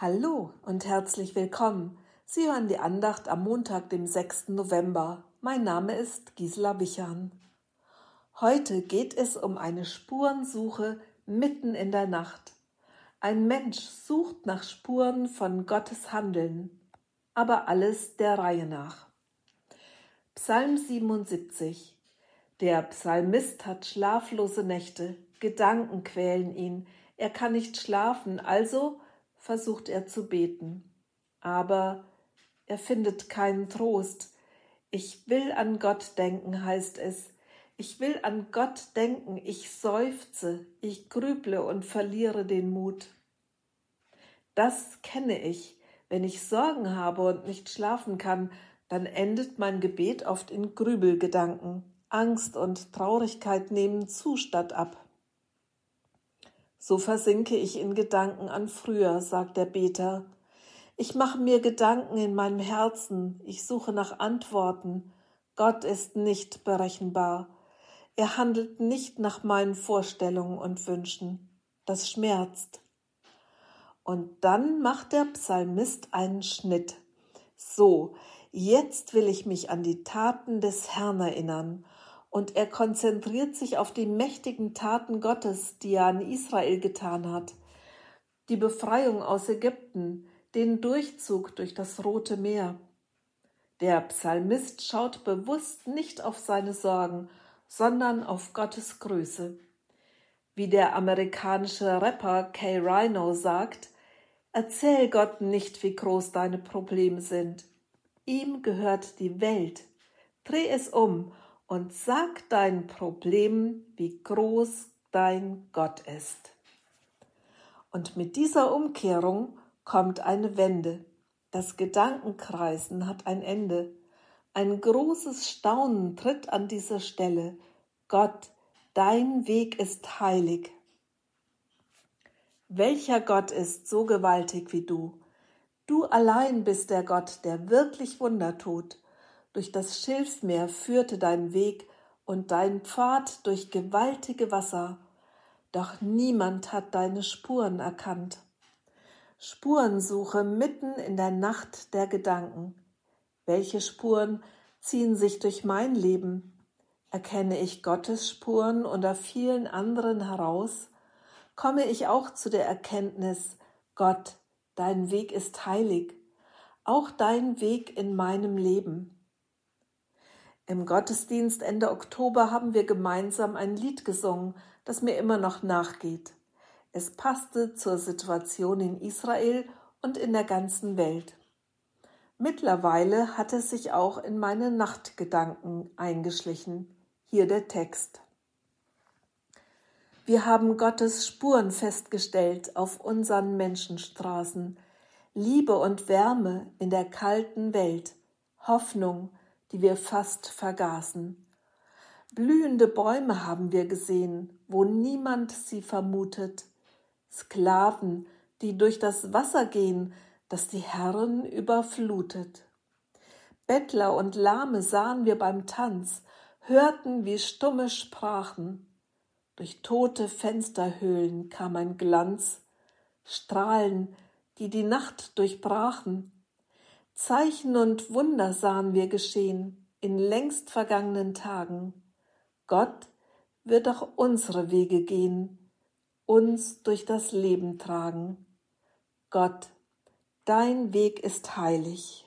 Hallo und herzlich willkommen. Sie hören die Andacht am Montag, dem 6. November. Mein Name ist Gisela Wichern. Heute geht es um eine Spurensuche mitten in der Nacht. Ein Mensch sucht nach Spuren von Gottes Handeln, aber alles der Reihe nach. Psalm 77 Der Psalmist hat schlaflose Nächte, Gedanken quälen ihn, er kann nicht schlafen, also versucht er zu beten. Aber er findet keinen Trost. Ich will an Gott denken, heißt es. Ich will an Gott denken, ich seufze, ich grüble und verliere den Mut. Das kenne ich. Wenn ich Sorgen habe und nicht schlafen kann, dann endet mein Gebet oft in Grübelgedanken. Angst und Traurigkeit nehmen zu statt ab. So versinke ich in Gedanken an früher, sagt der Beter. Ich mache mir Gedanken in meinem Herzen, ich suche nach Antworten. Gott ist nicht berechenbar. Er handelt nicht nach meinen Vorstellungen und Wünschen. Das schmerzt. Und dann macht der Psalmist einen Schnitt. So, jetzt will ich mich an die Taten des Herrn erinnern und er konzentriert sich auf die mächtigen Taten Gottes, die er an Israel getan hat. Die Befreiung aus Ägypten, den Durchzug durch das Rote Meer. Der Psalmist schaut bewusst nicht auf seine Sorgen, sondern auf Gottes Größe. Wie der amerikanische Rapper Kay Rhino sagt, erzähl Gott nicht, wie groß deine Probleme sind. Ihm gehört die Welt. Dreh es um und sag dein Problem, wie groß dein Gott ist. Und mit dieser Umkehrung kommt eine Wende. Das Gedankenkreisen hat ein Ende. Ein großes Staunen tritt an dieser Stelle. Gott, dein Weg ist heilig. Welcher Gott ist so gewaltig wie du? Du allein bist der Gott, der wirklich Wunder tut durch das Schilfmeer führte dein Weg und dein Pfad durch gewaltige Wasser, doch niemand hat deine Spuren erkannt. Spurensuche mitten in der Nacht der Gedanken. Welche Spuren ziehen sich durch mein Leben? Erkenne ich Gottes Spuren unter vielen anderen heraus? Komme ich auch zu der Erkenntnis, Gott, dein Weg ist heilig, auch dein Weg in meinem Leben. Im Gottesdienst Ende Oktober haben wir gemeinsam ein Lied gesungen, das mir immer noch nachgeht. Es passte zur Situation in Israel und in der ganzen Welt. Mittlerweile hat es sich auch in meine Nachtgedanken eingeschlichen. Hier der Text. Wir haben Gottes Spuren festgestellt auf unseren Menschenstraßen, Liebe und Wärme in der kalten Welt, Hoffnung, die wir fast vergaßen. Blühende Bäume haben wir gesehen, wo niemand sie vermutet, Sklaven, die durch das Wasser gehen, das die Herren überflutet. Bettler und Lahme sahen wir beim Tanz, hörten, wie Stumme sprachen. Durch tote Fensterhöhlen kam ein Glanz, Strahlen, die die Nacht durchbrachen. Zeichen und Wunder sahen wir geschehen in längst vergangenen Tagen. Gott wird auch unsere Wege gehen, uns durch das Leben tragen. Gott, dein Weg ist heilig.